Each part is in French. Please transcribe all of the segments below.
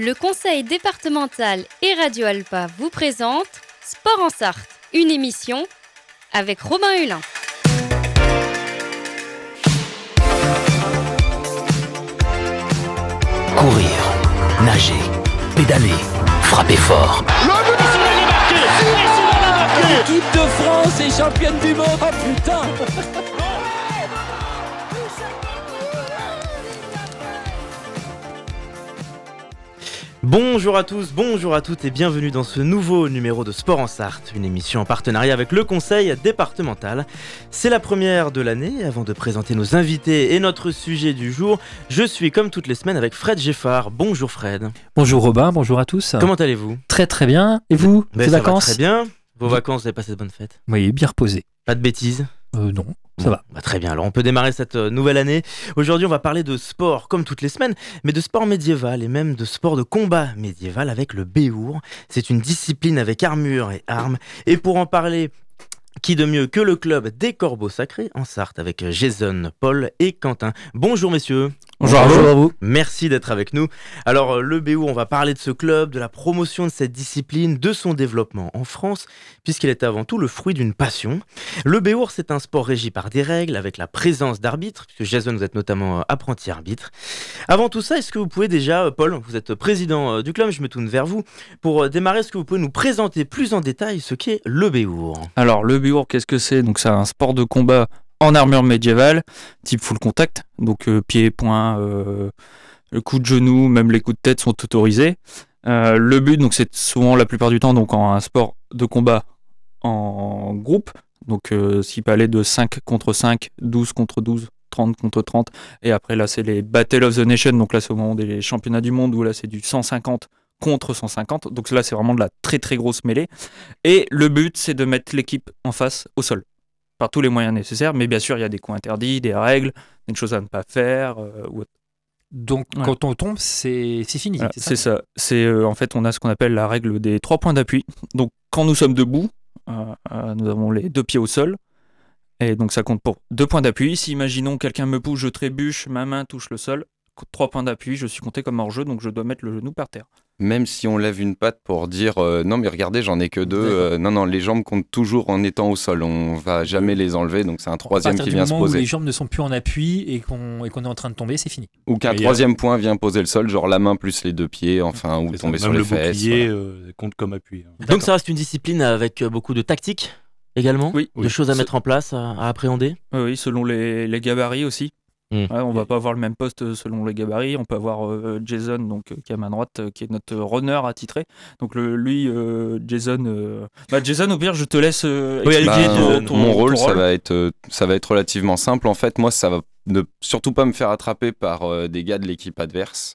Le conseil départemental et Radio Alpa vous présente Sport en Sarthe, une émission avec Robin Hulin. Courir, nager, pédaler, frapper fort. L'équipe de France est championne du monde. Oh putain Bonjour à tous, bonjour à toutes et bienvenue dans ce nouveau numéro de Sport en Sarthe, une émission en partenariat avec le Conseil départemental. C'est la première de l'année. Avant de présenter nos invités et notre sujet du jour, je suis comme toutes les semaines avec Fred Geffard. Bonjour Fred. Bonjour Robin, bonjour à tous. Comment allez-vous? Très très bien. Et vous? Ben, Vos va vacances? Très bien. Vos vacances, vous avez passé de bonnes fêtes? Oui, bien reposé. Pas de bêtises Euh, non, ça Bon, va. bah, très bien, alors on peut démarrer cette euh, nouvelle année. Aujourd'hui, on va parler de sport comme toutes les semaines, mais de sport médiéval et même de sport de combat médiéval avec le béour. C'est une discipline avec armure et armes. Et pour en parler, qui de mieux que le club des Corbeaux Sacrés en Sarthe avec Jason, Paul et Quentin. Bonjour messieurs. Bonjour à vous. Merci d'être avec nous. Alors, euh, le BO, on va parler de ce club, de la promotion de cette discipline, de son développement en France, puisqu'il est avant tout le fruit d'une passion. Le BO, c'est un sport régi par des règles, avec la présence d'arbitres, puisque Jason, vous êtes notamment euh, apprenti arbitre. Avant tout ça, est-ce que vous pouvez déjà, euh, Paul, vous êtes président du club, je me tourne vers vous, pour démarrer, est-ce que vous pouvez nous présenter plus en détail ce qu'est le BO Alors, le Béour, qu'est-ce que c'est? Donc, c'est un sport de combat en armure médiévale, type full contact. Donc, euh, pieds, poings, euh, coup de genou, même les coups de tête sont autorisés. Euh, le but, donc, c'est souvent la plupart du temps donc en un sport de combat en groupe. Donc, euh, qui peut aller de 5 contre 5, 12 contre 12, 30 contre 30. Et après, là, c'est les Battle of the Nation. Donc, là, c'est au moment des championnats du monde où là, c'est du 150 contre 150. Donc, là, c'est vraiment de la très, très grosse mêlée. Et le but, c'est de mettre l'équipe en face au sol, par tous les moyens nécessaires. Mais bien sûr, il y a des coups interdits, des règles, des choses à ne pas faire. euh, ou. Donc Ouais. quand on tombe, c'est fini. Voilà, c'est ça. C'est euh, en fait, on a ce qu'on appelle la règle des trois points d'appui. Donc, quand nous sommes debout, euh, nous avons les deux pieds au sol. Et donc, ça compte pour deux points d'appui. Si, imaginons, quelqu'un me pousse, je trébuche, ma main touche le sol, trois points d'appui, je suis compté comme hors jeu, donc je dois mettre le genou par terre. Même si on lève une patte pour dire euh, non mais regardez j'en ai que deux, euh, non non les jambes comptent toujours en étant au sol, on va jamais les enlever donc c'est un troisième qui vient se moment où poser les jambes ne sont plus en appui et qu'on et qu'on est en train de tomber, c'est fini. ou qu'un euh, troisième point vient poser le sol, genre la main plus les deux pieds, enfin ou ça, tomber sur le les fesses. bouclier voilà. euh, compte comme appui. hein. Donc ça reste une discipline avec beaucoup de tactique également Oui. De Oui. choses à mettre en place, à, à appréhender Oui, oui, selon les, les gabarits aussi. Hmm. Ouais, on va pas avoir le même poste euh, selon les gabarits. On peut avoir euh, Jason, donc, euh, qui est à ma droite, qui est notre runner attitré. Donc le, lui, euh, Jason... euh, Bah, Jason, au pire, je te laisse euh, Oui, ton- mon ton rôle, ça va être ça va être relativement simple en fait. Moi, ça va ne surtout pas me faire attraper par euh, des gars de l'équipe adverse.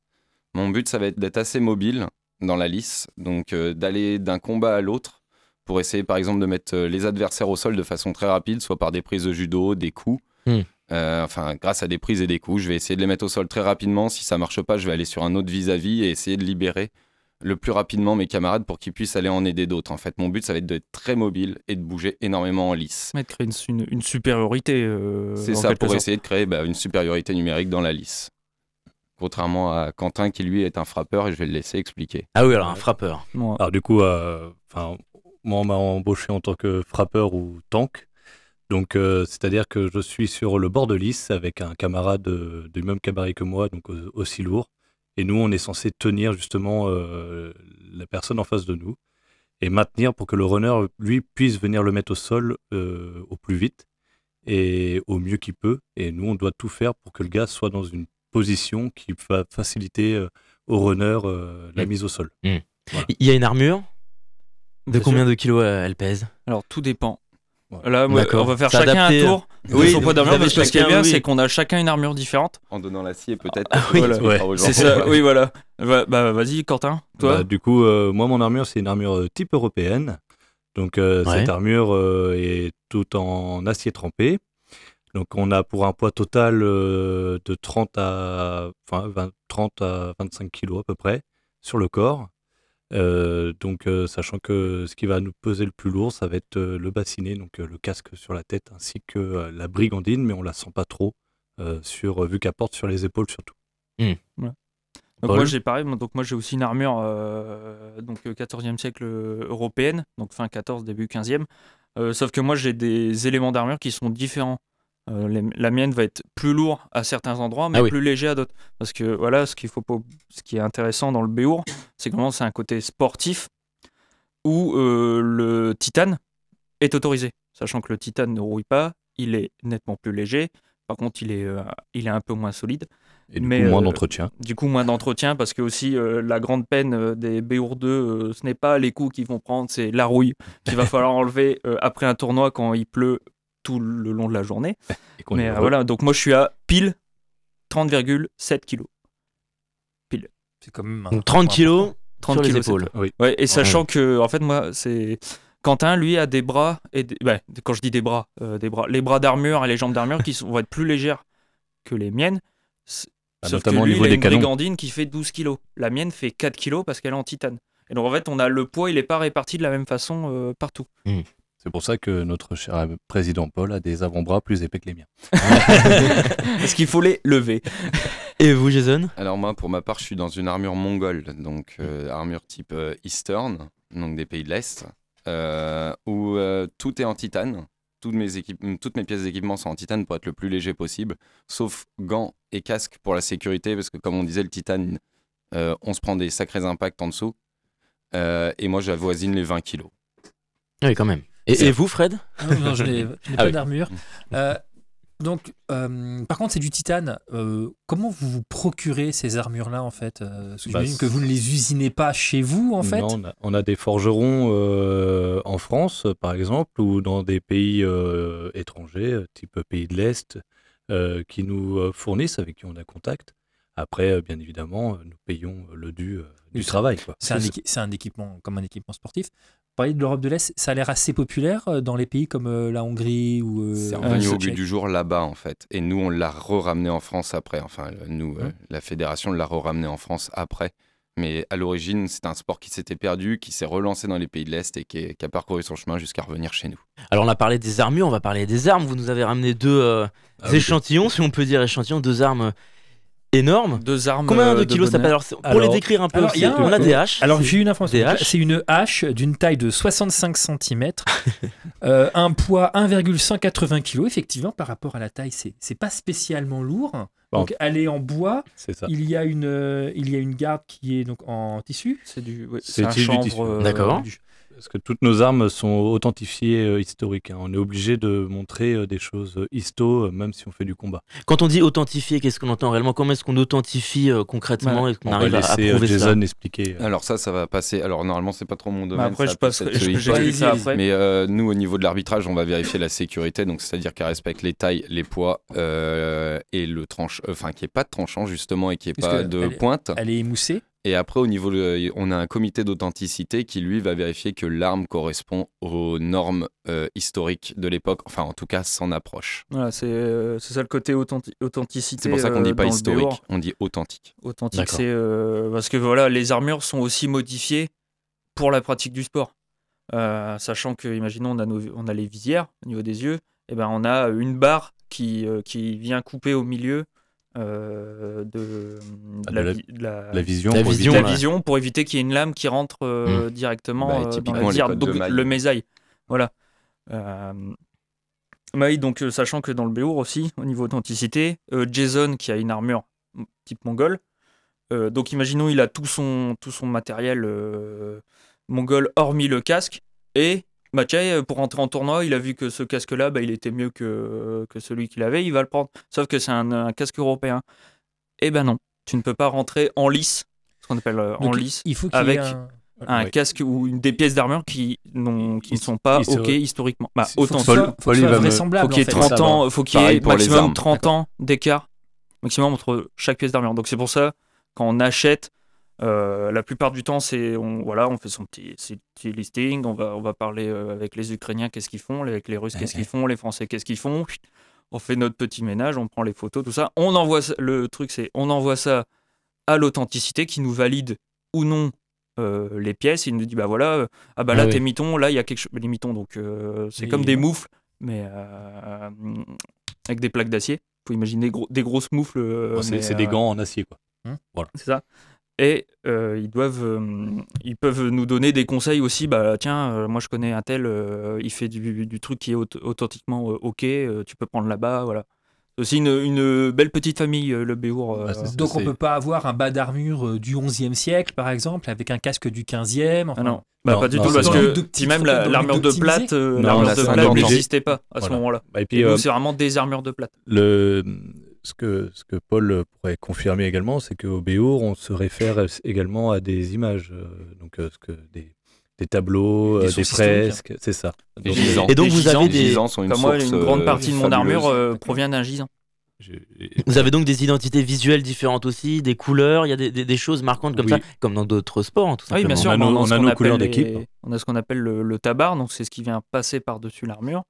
Mon but, ça va être d'être assez mobile dans la lice, donc euh, d'aller d'un combat à l'autre pour essayer par exemple de mettre les adversaires au sol de façon très rapide, soit par des prises de judo, des coups. Hmm. Euh, enfin, grâce à des prises et des coups, je vais essayer de les mettre au sol très rapidement. Si ça marche pas, je vais aller sur un autre vis-à-vis et essayer de libérer le plus rapidement mes camarades pour qu'ils puissent aller en aider d'autres. En fait, mon but, ça va être d'être très mobile et de bouger énormément en lice. Mais de créer une, une- une supériorité. euh, C'est ça, pour sorte. essayer de créer bah, une supériorité numérique dans la lice. Contrairement à Quentin qui lui est un frappeur et je vais le laisser expliquer. Ah oui, alors un frappeur. Alors du coup, euh, enfin, moi on m'a embauché en tant que frappeur ou tank. Donc euh, c'est-à-dire que je suis sur le bord de lisse avec un camarade euh, du même cabaret que moi, donc euh, aussi lourd. Et nous, on est censé tenir justement euh, la personne en face de nous et maintenir pour que le runner, lui, puisse venir le mettre au sol euh, au plus vite et au mieux qu'il peut. Et nous, on doit tout faire pour que le gars soit dans une position qui va faciliter euh, au runner euh, la Mm. mise au sol. Il y a une armure? De Bien combien de kilos elle pèse? Alors tout dépend. Là, on va faire chacun adapté, un tour de Oui, son poids vous d'armure. Parce que ce qui est bien, oui. c'est qu'on a chacun une armure différente. En donnant l'acier peut-être. Ah oui, Voilà, ouais. C'est ça, oui, voilà. Va- bah, vas-y, Quentin, toi. Bah, du coup, euh, moi, mon armure, c'est une armure euh, type européenne. Donc, euh, Ouais. cette armure euh, est tout en acier trempé. Donc, on a pour un poids total euh, de 30 à, enfin, 20 30 à 25 kilos à peu près sur le corps. Euh, donc, euh, sachant que ce qui va nous peser le plus lourd, ça va être euh, le bassinet, donc euh, le casque sur la tête, ainsi que euh, la brigandine, mais on la sent pas trop, euh, sur, vu qu'elle porte sur les épaules surtout. Donc Paul moi j'ai pareil, moi- donc moi j'ai aussi une armure euh, donc euh, 14e siècle européenne, donc fin 14 début 15e. Euh, sauf que moi j'ai des éléments d'armure qui sont différents. Euh, les- la mienne va être plus lourd à certains endroits, mais Ah oui. plus léger à d'autres. Parce que voilà, ce qu'il faut ce qui est intéressant dans le Béour, c'est que vraiment c'est un côté sportif où euh, le titane est autorisé, sachant que le titane ne rouille pas, il est nettement plus léger. Par contre, il est, euh, il est un peu moins solide. Et du Mais, coup, moins d'entretien. Du coup, moins d'entretien parce que aussi la grande peine des Béour 2, euh, ce n'est pas les coups qu'ils vont prendre, c'est la rouille qu'il va falloir enlever après un tournoi quand il pleut tout le long de la journée. Et Mais euh, voilà, donc moi je suis à pile 30,7 kilos. C'est quand même. un- Donc 30 kilos 30 sur les kilos, c'est épaules. Oui. Ouais, et sachant que, en fait, moi, c'est. Quentin, lui, a des bras, et des- bah, quand je dis des bras, euh, des bras, les bras d'armure et les jambes d'armure qui sont- vont être plus légères que les miennes. S- Ah, Sauf notamment que au lui, niveau il a des une canons. brigandine qui fait 12 kilos. La mienne fait 4 kilos parce qu'elle est en titane. Et donc, en fait, on a le poids, il n'est pas réparti de la même façon euh, partout. C'est pour ça que notre cher président Paul a des avant-bras plus épais que les miens. Parce qu'il faut les lever. Et vous, Jason? Alors moi, pour ma part, je suis dans une armure mongole, donc euh, armure type euh, Eastern, donc des pays de l'Est, euh, où euh, tout est en titane. Toutes mes, équipes- toutes mes pièces d'équipement sont en titane pour être le plus léger possible, sauf gants et casques pour la sécurité, parce que comme on disait, le titane, euh, on se prend des sacrés impacts en dessous. Euh, et moi, j'avoisine les 20 kilos. Oui, quand même. Et, vous, Fred? Non, non, je n'ai Ah pas oui. d'armure. Euh, donc, euh, par contre, c'est du titane. Euh, comment vous vous procurez ces armures-là, en fait Euh, Parce que Bah, j'imagine que vous ne les usinez pas chez vous, en fait Non, on, a, on a des forgerons euh, en France, par exemple, ou dans des pays euh, étrangers, type pays de l'Est, euh, qui nous fournissent, avec qui on a contact. Après, euh, bien évidemment, nous payons le dû euh, du travail. C'est un équipement comme un équipement sportif. Vous parlez de l'Europe de l'Est, ça a l'air assez populaire euh, dans les pays comme euh, la Hongrie ou. euh, C'est revenu au but du jour là-bas, en fait. Et nous, on l'a re-ramené en France après. Enfin, nous, euh, Mhm. la fédération l'a re-ramené en France après. Mais à l'origine, c'est un sport qui s'était perdu, qui s'est relancé dans les pays de l'Est et qui, est- qui a parcouru son chemin jusqu'à revenir chez nous. Alors, on a parlé des armures, on va parler des armes. Vous nous avez ramené deux euh, Ah oui. échantillons, si on peut dire échantillons, deux armes énormes. Deux armes. Combien euh, de kilos ça peut alors, Pour les décrire un peu alors, aussi, un- on a des haches. Alors j'ai une information. C'est une hache d'une taille de 65 cm, un poids 1,180 kg. Effectivement, par rapport à la taille, c'est c'est pas spécialement lourd. Bon. Donc elle est en bois. Ça. Il y a une euh, il y a une garde qui est donc en tissu. C'est du. ouais, C'est un du tissu. chanvre. euh, D'accord. du- Parce que toutes nos armes sont authentifiées euh, historiques. hein. On est obligé de montrer euh, des choses euh, histo, euh, même si on fait du combat. Quand on dit authentifier, qu'est-ce qu'on entend réellement? Comment est-ce qu'on authentifie euh, concrètement et qu'on On va arrive à, à laisser euh, prouver ça Jason expliquer. euh, Alors ça, ça va passer. Alors normalement, c'est pas trop mon domaine. Bah, après, ça je être je- ça. Mais euh, nous, au niveau de l'arbitrage, on va vérifier la sécurité. Donc, c'est-à-dire qu'elle respecte les tailles, les poids euh, et le tranche, enfin, qu'il n'y ait pas de tranchant justement et qu'il n'y ait Parce pas de elle pointe. Elle est émoussée? Et après, au niveau, de- on a un comité d'authenticité qui lui va vérifier que l'arme correspond aux normes euh, historiques de l'époque. Enfin, en tout cas, s'en approche. Voilà, c'est euh, c'est ça le côté authenti- authenticité. C'est pour ça qu'on euh, dit pas historique, on dit authentique. Authentique, c'est euh, parce que voilà, les armures sont aussi modifiées pour la pratique du sport. Euh, sachant que, imaginons, on a, nos- on a les visières au niveau des yeux, et ben on a une barre qui, euh, qui vient couper au milieu euh, de, Ah, de la, de la- vi- de la- La vision. La pour vision, éviter- la ouais. vision pour éviter qu'il y ait une lame qui rentre euh, directement Bah, et euh, dans la de donc le mésaille. Voilà. Euh, Maï, donc euh, sachant que dans le Béour aussi, au niveau d'authenticité, euh, Jason qui a une armure m- type mongol, euh, donc imaginons il a tout son, tout son matériel euh, mongol hormis le casque, et bah, tiens, euh, pour rentrer en tournoi, il a vu que ce casque-là, bah, il était mieux que, que celui qu'il avait, il va le prendre. Sauf que c'est un, un casque européen. Eh ben non, tu ne peux pas rentrer en lice, ce qu'on appelle euh, en Donc, lice, Il faut avec un- un Oui. casque ou une, des pièces d'armure qui, n'ont- qui ne sont pas OK historiquement. Bah, il faut que autant Faut soit- faut soit vraisemblable. faut qu'il y ait en fait. 30 Ça ans, faut qu'il y ait maximum armes. 30 ans d'écart, maximum entre chaque pièce d'armure. Donc c'est pour ça quand on achète, euh, la plupart du temps c'est on voilà, on fait son petit, ses petits listing, on va on va parler euh, avec les Ukrainiens qu'est-ce qu'ils font, avec les Russes qu'est-ce qu'ils font, les Français qu'est-ce qu'ils font. On fait notre petit ménage, on prend les photos, tout ça. On envoie le truc c'est on envoie ça à l'authenticité qui nous valide ou non euh, les pièces. Il nous dit bah voilà, ah bah là Ah oui. tes mitons, là il y a quelque chose. Les mitons donc c'est comme des moufles mais avec des plaques d'acier. Faut imaginer gros- des grosses moufles. c'est des gants en acier. Quoi. C'est ça. Et euh, ils doivent, euh, ils peuvent nous donner des conseils aussi. Bah tiens, euh, moi je connais un tel, euh, il fait du, du truc qui est aut- authentiquement euh, ok. euh, tu peux prendre là-bas, voilà. C'est aussi une, une belle petite famille, le Béour. Bah, Donc on c'est- peut pas avoir un bas d'armure du 11e siècle, par exemple, avec un casque du 15e. Enfin, Ah non, bah, Non, pas du non, tout, parce que si même l'armure de plate, l'armure de 50 plate n'existait pas à ce moment-là. Bah, et puis, nous, euh, c'est vraiment des armures de plate. le, ce, que, ce que Paul pourrait confirmer également, c'est qu'au Béour, on se réfère également à des images, euh, donc euh, ce que des, des tableaux, Des euh, des historiques. fresques, c'est ça. Donc. Et donc vous gisants, avez des, gisants sont une Comme moi, une grande partie de mon fabuleuse. armure euh, provient d'un gisant. vous avez donc des identités visuelles différentes aussi, des couleurs, il y a des, des- des choses marquantes comme Oui. ça, comme dans d'autres sports, hein, tout Ah oui, simplement. bien sûr. On a nos- a on ce a qu'on nos couleurs appelle d'équipe. On a ce qu'on appelle le, le tabar, donc c'est ce qui vient passer par-dessus l'armure.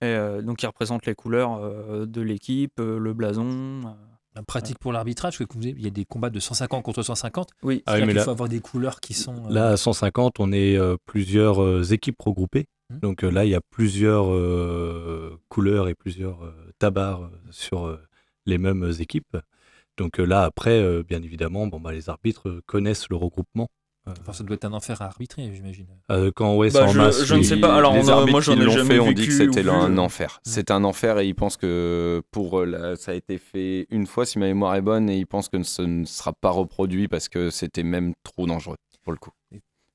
Et euh, donc, qui représente les couleurs euh, de l'équipe, euh, le blason. euh. un pratique pour l'arbitrage, parce que il y a des combats de 150 contre 150. Oui, Ah oui, mais là- faut avoir des couleurs qui sont. euh, Là, à 150, on est euh, plusieurs euh, équipes regroupées. Mhm. Donc euh, là, il y a plusieurs euh, couleurs et plusieurs euh, tabards sur euh, les mêmes équipes. Donc euh, là, après, euh, bien évidemment, bon, bah, les arbitres connaissent le regroupement. Euh, enfin, ça doit être un enfer à arbitrer, j'imagine. euh, quand ouais, Bah, en je- masse, je ne sais pas. Alors, les on a- arbitres moi, j'en qui ai l'ont jamais fait, on dit que c'était un enfer. C'est un enfer et ils pensent que pour euh, la- ça a été fait une fois, si ma mémoire est bonne, et ils pensent que ce ne sera pas reproduit parce que c'était même trop dangereux pour le coup.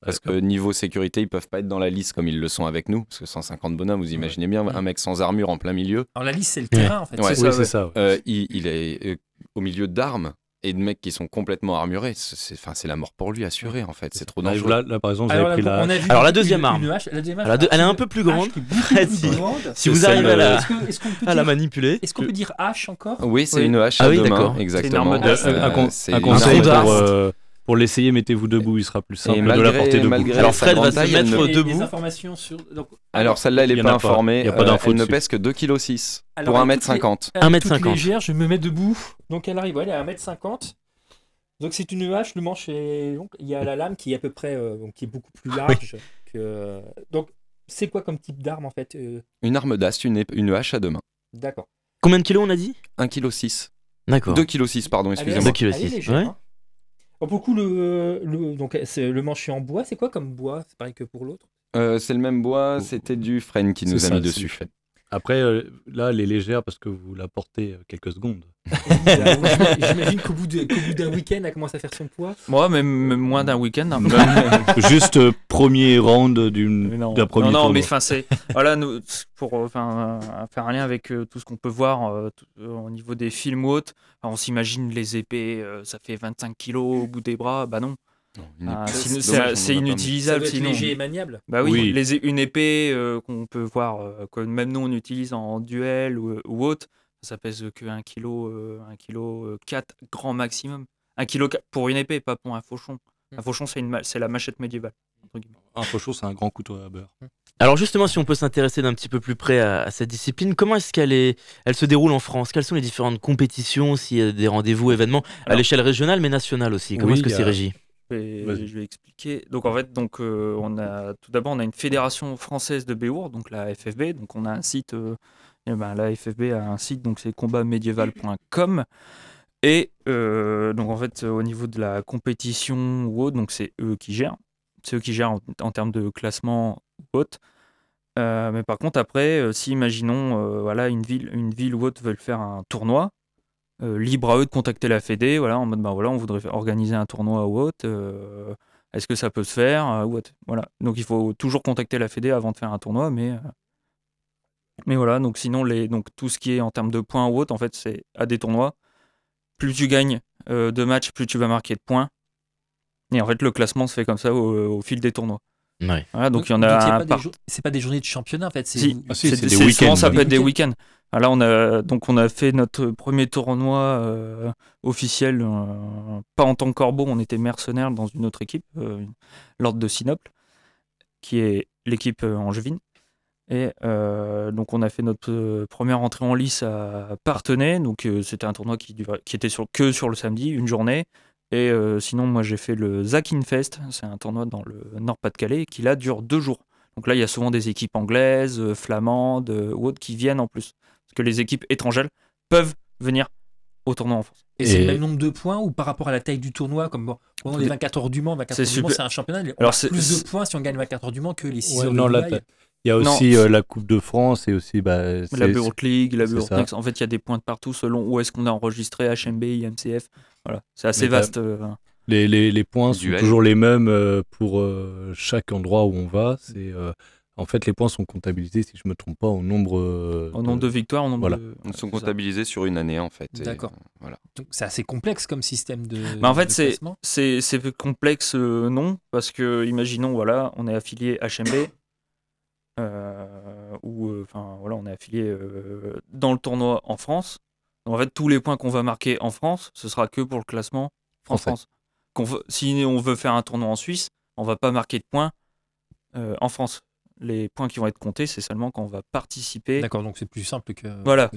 Parce que niveau sécurité, ils peuvent pas être dans la liste comme ils le sont avec nous. Parce que 150 bonhommes, vous imaginez bien, un mec sans armure en plein milieu, Alors la liste, c'est le terrain, en fait. Ouais. C'est Oui, ça, c'est ça. ouais. euh, il, il est euh, au milieu d'armes et de mecs qui sont complètement armurés. C'est c'est- enfin, c'est la mort pour lui assurée en fait. C'est trop dangereux. là, là, par exemple, vous Alors, avez pris la. on a vu Alors, la deuxième une- arme. une hache, la deuxième hache, la deux- elle est un peu plus grande. si-. Si C'est vous celle, arrivez à euh, la, Est-ce que- est-ce qu'on peut à la dire- manipuler, est-ce qu'on peut dire hache encore? Oui, c'est Oui. une hache Ah oui, d'accord. mains, C'est une exactement. arme de- un, Euh, un un une conseil pour, euh, pour l'essayer, mettez-vous debout, il sera plus simple Et de la malgré- porter debout. malgré Alors, Fred va se mettre debout. des informations sur. donc, Alors celle-là, elle Il y est en pas a pas. informée. Il y a pas Euh, elle ne pèse que 2,6 kg pour elle est 1m50. Elle est 1m50. toute légère, je me mets debout. Donc elle arrive, ouais, elle est à 1m50. Donc c'est une hache, le manche est long. Il y a la lame qui est à peu près, euh, donc, qui est beaucoup plus large que. Donc c'est quoi comme type d'arme en fait euh, Une arme d'ast, une, ép- une hache à deux mains. D'accord. Combien de kilos on a dit? 1,6 kg. D'accord. 2,6 kg, pardon, excusez-moi. Deux kilos elle est six, légère, ouais. hein. Pour le coup, le, le, donc, c'est- le manche est en bois, c'est quoi comme bois? C'est pareil que pour l'autre? Euh, c'est le même bois, c'était du frêne qui nous a ça, mis dessus. Après, euh, là, elle est légère parce que vous la portez euh, quelques secondes. J'imagine qu'au bout d'un week-end, elle commence à faire son poids. Moi, même, même moins d'un week-end. hein. Juste euh, premier round d'une- Mais non, d'un premier non, non, mais enfin, c'est. Voilà, nous, pour euh, enfin, euh, faire un lien avec euh, tout ce qu'on peut voir euh, euh, au niveau des films ou autres, on s'imagine les épées, euh, ça fait 25 kilos au bout des bras. Bah non. Ah, c'est mis. Ça inutilisable doit être léger et maniable. Bah oui, Oui. les é- une épée euh, qu'on peut voir, euh, que même nous on utilise en duel ou, ou autre, ça pèse que 1 kg, euh, 1 kg 4 grand maximum. 1 kg pour une épée, pas pour un fauchon. Un fauchon, c'est ma- la machette médiévale. Un fauchon, c'est un grand couteau à beurre. Alors justement, si on peut s'intéresser d'un petit peu plus près à, à cette discipline, comment est-ce qu'elle est, elle se déroule en France? Quelles sont les différentes compétitions, s'il y a des rendez-vous, événements, à l'échelle régionale mais nationale aussi? Comment Oui, est-ce que c'est régi? Et je vais expliquer. Donc en fait, donc euh, on a tout d'abord on a une fédération française de Béour, donc la FFB. Donc on a un site, euh, eh ben, la FFB a un site, donc c'est combatmédiéval.com. Et euh, donc en fait au niveau de la compétition ou autre, donc c'est eux qui gèrent. C'est eux qui gèrent en, en termes de classement ou autre. Mais par contre après, si imaginons voilà une ville, une ville ou autre veulent faire un tournoi, euh, libre à eux de contacter la Fédé, voilà, en mode ben voilà, on voudrait faire- organiser un tournoi ou autre. euh, Est-ce que ça peut se faire euh, ou autre Voilà. Donc il faut toujours contacter la Fédé avant de faire un tournoi, mais euh, mais voilà. Donc sinon les donc tout ce qui est en termes de points ou autre, en fait, c'est à des tournois. Plus tu gagnes euh, de matchs, plus tu vas marquer de points. Et en fait, le classement se fait comme ça au, au fil des tournois. Ouais. Voilà, donc il y en c'est a pas un des par- jour- C'est pas des journées de championnat en fait. c'est- si, Ah si, des week-ends. ça peut être des Des week-ends. Ah, Là, on a donc on a fait notre premier tournoi euh, officiel, euh, pas en tant que corbeau, on était mercenaires dans une autre équipe, euh, l'ordre de Sinople, qui est l'équipe angevine. Et donc on a fait notre première entrée en lice à Partenay, donc c'était un tournoi qui, qui était que sur le samedi, une journée. Et sinon, moi j'ai fait le Zakinfest, c'est un tournoi dans le Nord-Pas-de-Calais qui là dure deux jours. Donc là, il y a souvent des équipes anglaises, flamandes ou autres qui viennent en plus. Que les équipes étrangères peuvent venir au tournoi en France. Et c'est le même nombre de points ou par rapport à la taille du tournoi comme bon, pendant les 24 heures du Mans, 24 C'est heures du Mans, c'est un championnat. On Alors, a c'est- plus de points si on gagne 24 heures du Mans que les 6 Ouais, heures non, de là, Dubaï. Il y a aussi euh, la Coupe de France et aussi bah, La Beurre League, la. Next. En fait, il y a des points de partout selon où est-ce qu'on a enregistré HMB, IMCF. Voilà, c'est assez Mais vaste. euh, les, les, les points Du sont toujours les mêmes euh, pour euh, chaque endroit où on va. C'est euh, en fait les points sont comptabilisés si je me trompe pas au nombre euh, Au nombre de victoires, au nombre Voilà. de. Ils sont ça. comptabilisés sur une année en fait. D'accord. euh, voilà. Donc, C'est assez complexe comme système de. Mais en fait, c'est-. C'est c'est complexe, euh, non, parce que imaginons, voilà, on est affilié HMB, euh, ou euh, enfin voilà, on est affilié euh, dans le tournoi en France. Donc, en fait, tous les points qu'on va marquer en France, ce sera que pour le classement en. France. Qu'on veut- si on veut faire un tournoi en Suisse, on va pas marquer de points euh, en France. Les points qui vont être comptés, c'est seulement quand on va participer. D'accord, donc c'est plus simple que. Voilà.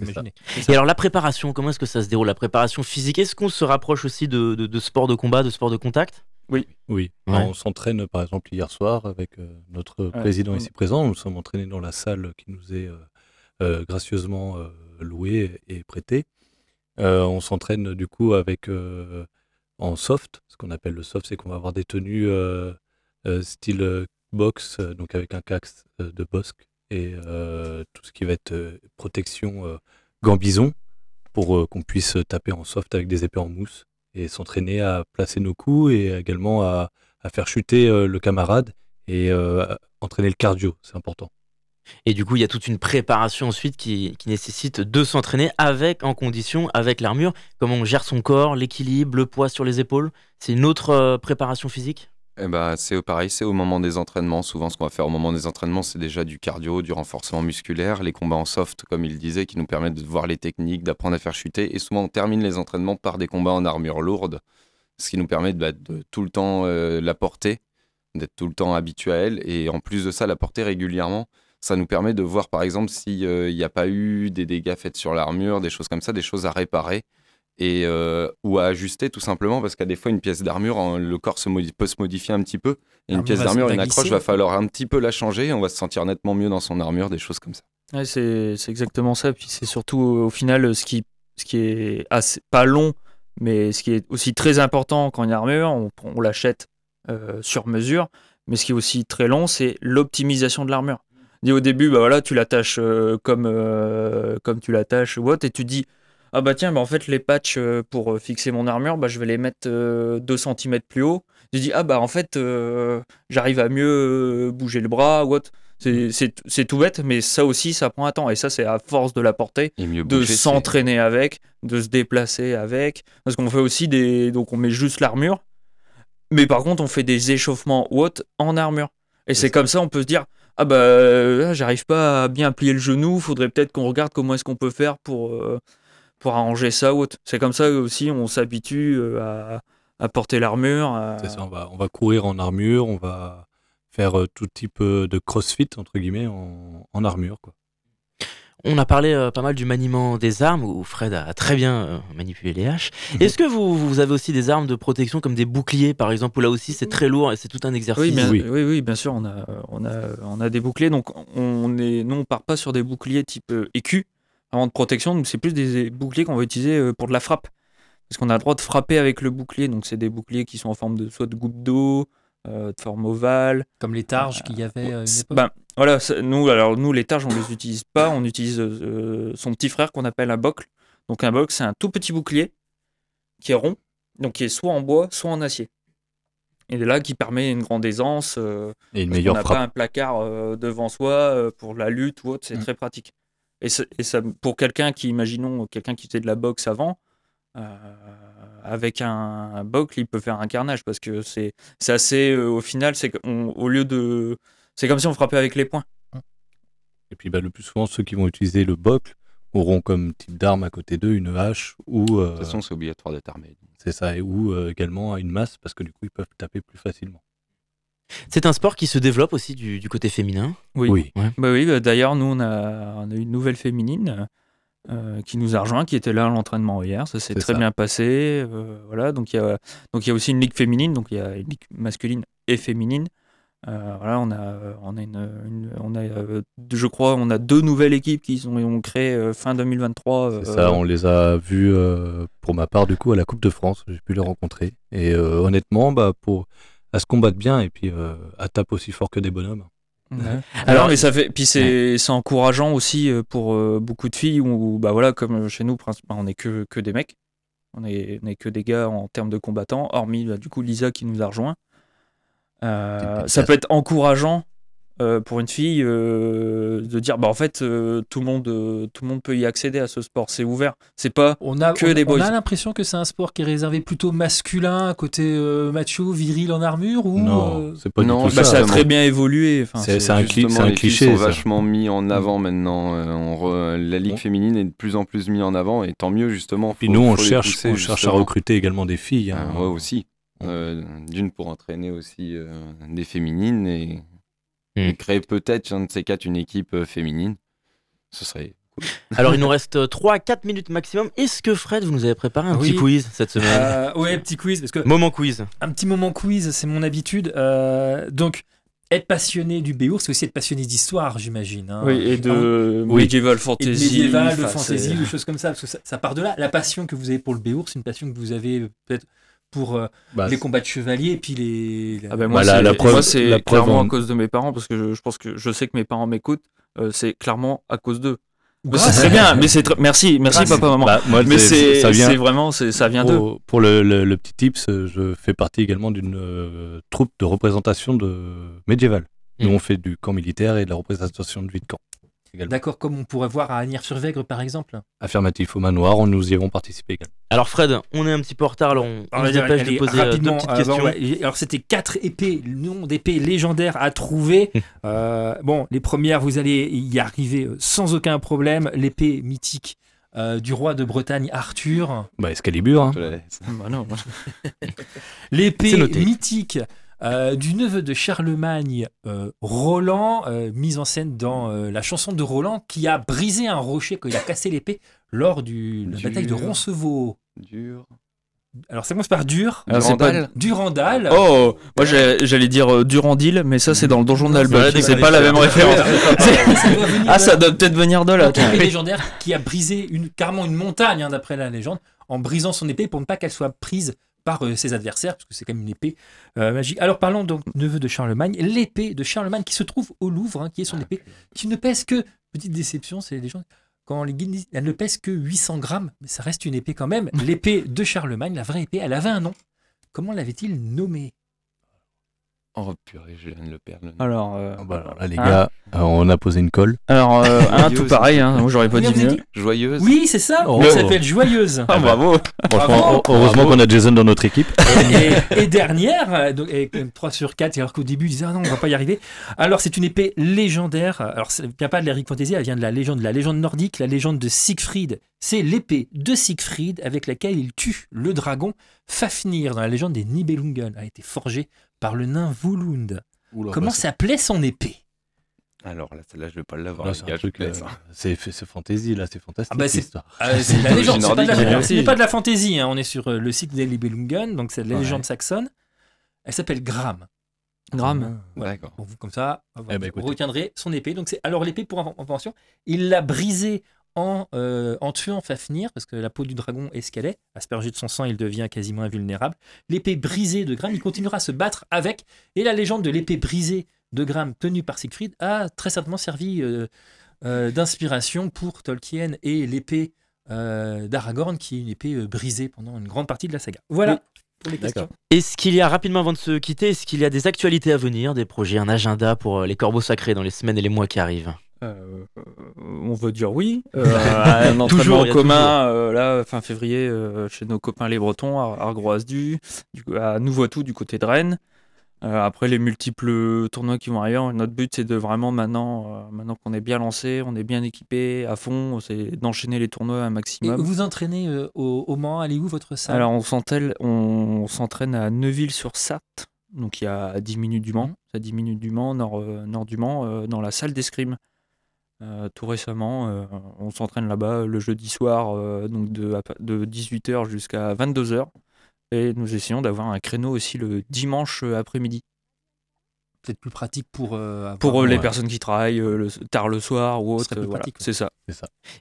Et alors la préparation, comment est-ce que ça se déroule La préparation physique, est-ce qu'on se rapproche aussi de, de, de sport de combat, de sport de contact? Oui, Ouais. on s'entraîne par exemple hier soir avec euh, notre président on- ici présent. Nous sommes entraînés dans la salle qui nous est euh, euh, gracieusement euh, louée et prêtée. Euh, on s'entraîne du coup avec euh, en soft. Ce qu'on appelle le soft, c'est qu'on va avoir des tenues euh, euh, style boxe, euh, donc avec un casque euh, de bosque et euh, tout ce qui va être protection gambison pour qu'on puisse taper en soft avec des épées en mousse et s'entraîner à placer nos coups et également à, faire chuter le camarade et entraîner le cardio, c'est important. Et du coup, il y a toute une préparation ensuite qui, qui nécessite de s'entraîner avec, en condition, avec l'armure. Comment on gère son corps, l'équilibre, le poids sur les épaules? C'est une autre préparation physique? Eh ben, c'est pareil, c'est au moment des entraînements. Souvent, ce qu'on va faire au moment des entraînements, c'est déjà du cardio, du renforcement musculaire, les combats en soft, comme il disait, qui nous permettent de voir les techniques, d'apprendre à faire chuter. Et souvent, on termine les entraînements par des combats en armure lourde, ce qui nous permet de, bah, de tout le temps euh, la porter, d'être tout le temps habitué à elle. Et en plus de ça, la porter régulièrement. Ça nous permet de voir, par exemple, s'il n'y a pas eu des dégâts faits sur l'armure, des choses comme ça, des choses à réparer et euh, ou à ajuster tout simplement parce qu'à des fois une pièce d'armure hein, le corps se modi- peut se modifier un petit peu et une pièce d'armure une accroche va falloir un petit peu la changer et on va se sentir nettement mieux dans son armure des choses comme ça Ouais, c'est c'est exactement ça. Puis c'est surtout au final ce qui, ce qui est assez, pas long, mais ce qui est aussi très important quand une armure, on, on l'achète euh, sur mesure. Mais ce qui est aussi très long, c'est l'optimisation de l'armure. Dit au début, bah voilà, tu l'attaches euh, comme, comme tu l'attaches ou autre, et tu dis ah bah tiens, bah en fait les patchs euh, pour euh, fixer mon armure, bah je vais les mettre 2 cm plus haut. Tu dis ah bah en fait euh, j'arrive à mieux euh, bouger le bras ou autre. C'est- C'est c'est tout bête, mais ça aussi, ça prend un temps. Et ça, c'est à force de la porter, et mieux de bouger, c'est- s'entraîner avec, de se déplacer avec. Parce qu'on fait aussi des. Donc, on met juste l'armure. Mais par contre, on fait des échauffements ou autres en armure. Et c'est comme ça, on peut se dire Ah bah, euh, j'arrive pas à bien plier le genou, faudrait peut-être qu'on regarde comment est-ce qu'on peut faire pour, euh, pour arranger ça ou autre. C'est comme ça aussi, on s'habitue euh, à, à porter l'armure. à- C'est ça, on va, on va courir en armure, on va faire euh, tout type euh, de crossfit entre guillemets en, en armure. Quoi. On a parlé euh, pas mal du maniement des armes, où Fred a très bien euh, manipulé les haches. Est-ce que vous, vous avez aussi des armes de protection comme des boucliers, par exemple, où là aussi c'est très lourd et c'est tout un exercice? Oui, bien, Oui. oui. oui, bien sûr, on a, on a, on a des boucliers. Donc, on est, nous, on part pas sur des boucliers type euh, écu, vraiment de protection. Donc, c'est plus des boucliers qu'on va utiliser euh, pour de la frappe. Parce qu'on a le droit de frapper avec le bouclier. Donc, c'est des boucliers qui sont en forme de soit de goutte d'eau, euh, de forme ovale. Comme les targes qu'il y avait à une C'est- époque. ben, voilà, nous, alors, nous, les targes, on les utilise pas. On utilise euh, son petit frère qu'on appelle un bocle. Donc, un bocle, c'est un tout petit bouclier qui est rond, donc qui est soit en bois, soit en acier. Et là, qui permet une grande aisance. euh, Et une meilleure n'a frappe. pas un placard euh, devant soi euh, pour la lutte ou autre, c'est Mm. très pratique. Et, et ça, pour quelqu'un qui, imaginons, quelqu'un qui faisait de la boxe avant, euh, avec un, un bocle, il peut faire un carnage parce que c'est c'est assez, euh, au final, c'est qu'on- au lieu de. C'est comme si on frappait avec les poings. Et puis bah, le plus souvent, ceux qui vont utiliser le bocle auront comme type d'arme à côté d'eux une hache ou euh, de toute façon c'est obligatoire d'être armé c'est ça, et ou euh, également une masse parce que du coup ils peuvent taper plus facilement. C'est un sport qui se développe aussi du, du côté féminin. Oui. Oui. Bah oui, bah d'ailleurs, nous, on a, on a une nouvelle féminine euh, qui nous a rejoint, qui était là à l'entraînement hier. Ça s'est très ça. bien passé. euh, voilà, donc il y a, donc il y a aussi une ligue féminine, donc il y a une ligue masculine et féminine. Euh, voilà, on a, on a une, une- on a, euh, je crois, on a deux nouvelles équipes qui sont ont créé euh, fin 2023. C'est euh, ça, on les a vus euh, pour ma part du coup à la Coupe de France. J'ai pu les rencontrer. Et euh, honnêtement, bah, pour, à se combattre bien et puis euh, à tape aussi fort que des bonhommes. Ouais. Alors, Alors, mais ça fait, puis c'est c'est encourageant aussi euh, pour euh, beaucoup de filles où, bah voilà, comme chez nous, principalement, on est que, que des mecs, on est, on est que des gars en termes de combattants, hormis bah, du coup Lisa qui nous a rejoint. Euh, ça peut être encourageant euh, pour une fille euh, de dire, bah en fait, euh, tout le monde, euh, tout le monde peut y accéder à ce sport, c'est ouvert, c'est pas On a, Que on, des on boys. a l'impression que c'est un sport qui est réservé plutôt masculin, côté euh, macho, viril en armure ou non, euh, c'est pas non, du tout bah, ça. ça a très bien évolué. Enfin, C'est- c'est un cli- un les cliché, sont ça. vachement mis en avant maintenant. euh, on re- La ligue féminine est de plus en plus mise en avant et tant mieux justement. Puis faut- nous, on cherche, pousser, on cherche à recruter également des filles. hein. Euh, ouais, aussi. Euh, D'une pour entraîner aussi euh, des féminines et. Et créer peut-être un de ces quatre une équipe euh, féminine. Ce serait Alors, il nous reste 3-4 minutes maximum. Est-ce que Fred, vous nous avez préparé un Oui. petit quiz cette semaine? Euh, ouais, petit quiz parce que Moment quiz. un petit moment quiz, c'est mon habitude. Euh, donc, être passionné du Béour, c'est aussi être passionné d'histoire, j'imagine. hein. Oui, et de Oui. medieval Et de fantasy. médiéval, de fantasy, des choses comme ça, parce que ça, ça part de là. La passion que vous avez pour le Béour, c'est une passion que vous avez euh, peut-être pour euh, Bah, les combats de chevaliers et puis les. Ah ben moi, Bah, la- preuve- moi, c'est la preuve clairement en- à cause de mes parents, parce que je, je pense que je sais que mes parents m'écoutent. euh, c'est clairement à cause d'eux. C'est très bien. Mais c'est très- merci, merci Grâce. papa maman. bah, moi, mais c'est, ça vient c'est vraiment, c'est, ça vient d'eux. Pour, pour le, le- le petit tips, euh, je fais partie également d'une euh, troupe de représentation de médiévale. Nous, Mm. on fait du camp militaire et de la représentation de vie de camp. D'accord, comme on pourrait voir à Agnières-sur-Vègre, par exemple. Affirmatif au manoir, on nous y avons participé également. Alors, Fred, on est un petit peu en retard. Alors, on, on se dépêche de poser euh, deux rapidement, petites euh, questions. bon, ouais, alors c'était quatre épées, le nom d'épées légendaires à trouver. Euh, bon, les premières, vous allez y arriver euh, sans aucun problème. L'épée mythique euh, du roi de Bretagne Arthur. Bah, Excalibur, hein. Bah non, L'épée mythique euh, du neveu de Charlemagne, euh, Roland, euh, mise en scène dans euh, la chanson de Roland, qui a brisé un rocher quand il a cassé l'épée lors du, de la bataille de Roncevaux. Dur. Alors ça commence par dur. C'est pas- Durandal. Durandal. Oh, moi j'allais dire Durandil, mais ça c'est dans le donjon de Ça l'Alba. va C'est pas la même référence. Ah, ça doit peut-être venir de là. Épée légendaire qui a brisé une, carrément une montagne, hein, d'après la légende, en brisant son épée pour ne pas qu'elle soit prise par euh, ses adversaires, parce que c'est quand même une épée euh, magique. Alors parlons donc neveu de Charlemagne, l'épée de Charlemagne qui se trouve au Louvre, hein, qui est son épée, qui ne pèse que, petite déception, c'est les gens, quand les guides disent, elle ne pèse que 800 grammes, mais ça reste une épée quand même. L'épée de Charlemagne, la vraie épée, elle avait un nom. Comment l'avait-il nommée Oh purée, je viens de le perdre. Alors, euh, Ah bah, alors là, les Hein gars, euh, on a posé une colle. alors euh, un Joyeuse. tout pareil. Hein. Moi j'aurais pas dit mieux. Joyeuse. Oui, c'est ça, Oh. elle s'appelle Joyeuse. Ah, bravo. Franchement, Bravo. heureusement qu'on a Jason dans notre équipe. et, et dernière, euh, donc, et, euh, 3 sur 4, alors qu'au début, ils disaient Ah non, on va pas y arriver. Alors, c'est une épée légendaire. Alors, ça ne vient pas de l'Eric Fantasy, elle vient de la légende, de la légende nordique, la légende de Siegfried. C'est l'épée de Siegfried avec laquelle il tue le dragon Fafnir dans la légende des Nibelungen. Elle a été forgée par le nain Volund. Comment bah, s'appelait son épée Alors là, celle-là, je vais pas l'avoir. Là, les c'est gars, un je truc, te laisse, euh, hein. c'est c'est fantasy là, c'est fantastique. Ah bah, c'est- l'histoire. Euh, C'est la légende, c'est pas, de la- nordique, ce n'est pas de la fantaisie. hein. On est sur euh, le site des Nibelungen, donc c'est de la Ouais. légende saxonne. Elle s'appelle Gram. Ouais. D'accord. Pour vous, comme ça, Eh ben, vous écoutez. retiendrez son épée. Donc c'est alors l'épée pour information, il l'a brisée en, euh, en tuant Fafnir parce que la peau du dragon escalait, aspergé de son sang, il devient quasiment invulnérable. L'épée brisée de Gram, il continuera à se battre avec. Et la légende de l'épée brisée de Gram tenue par Siegfried a très certainement servi euh, euh, d'inspiration pour Tolkien et l'épée euh, d'Aragorn, qui est une épée euh, brisée pendant une grande partie de la saga. Voilà Oui. pour les questions. Est-ce qu'il y a, rapidement avant de se quitter, est-ce qu'il y a des actualités à venir, des projets, un agenda pour les corbeaux sacrés dans les semaines et les mois qui arrivent? Euh, on veut dire oui. Euh, un Toujours, a commun, euh, là, fin février, euh, chez nos copains les Bretons, à Argroise-du, à Nouveau-Tout, du côté de Rennes. Après les multiples tournois qui vont arriver, notre but c'est de vraiment maintenant, maintenant qu'on est bien lancé, on est bien équipé à fond, c'est d'enchaîner les tournois un Et maximum. vous entraînez au, au Mans, allez où votre salle? Alors on s'entraîne, on, s'entraîne à Neuville-sur-Sarthe, donc il y a 10 minutes du Mans, c'est à 10 minutes du Mans, nord, nord du Mans, dans la salle d'escrime. Euh, tout récemment, euh, on s'entraîne là-bas le jeudi soir, euh, donc de, de 18h jusqu'à 22h. Et nous essayons d'avoir un créneau aussi le dimanche après-midi. peut-être plus pratique pour. euh, avoir- Pour euh, les personnes qui travaillent euh, le- tard le soir ou autre, voilà, c'est ça.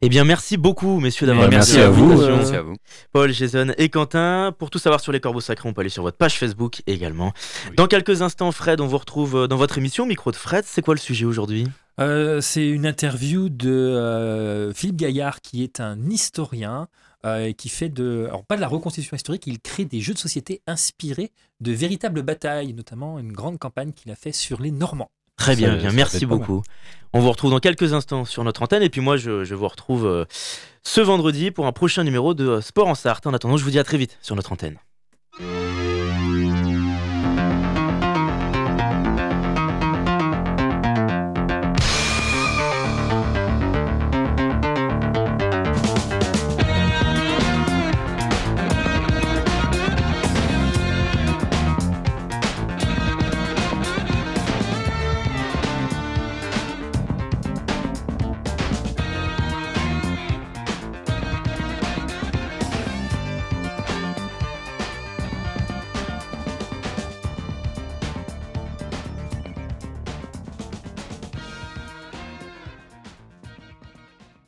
Eh bien, merci beaucoup, messieurs, d'avoir Merci répondu à vous. Merci à vous. Paul, Jason et Quentin. Pour tout savoir sur les corbeaux sacrés, on peut aller sur votre page Facebook également. Oui. Dans quelques instants, Fred, on vous retrouve dans votre émission Micro de Fred. C'est quoi le sujet aujourd'hui? Euh, c'est une interview de euh, Philippe Gaillard, qui est un historien euh, qui fait de, alors pas de la reconstitution historique, il crée des jeux de société inspirés de véritables batailles, notamment une grande campagne qu'il a fait sur les Normands. Très bien, Ça- bien. ça va merci beaucoup. On vous retrouve dans quelques instants sur notre antenne. Et puis moi, je, je vous retrouve euh, ce vendredi pour un prochain numéro de Sport en Sarthe. En attendant, je vous dis à très vite sur notre antenne.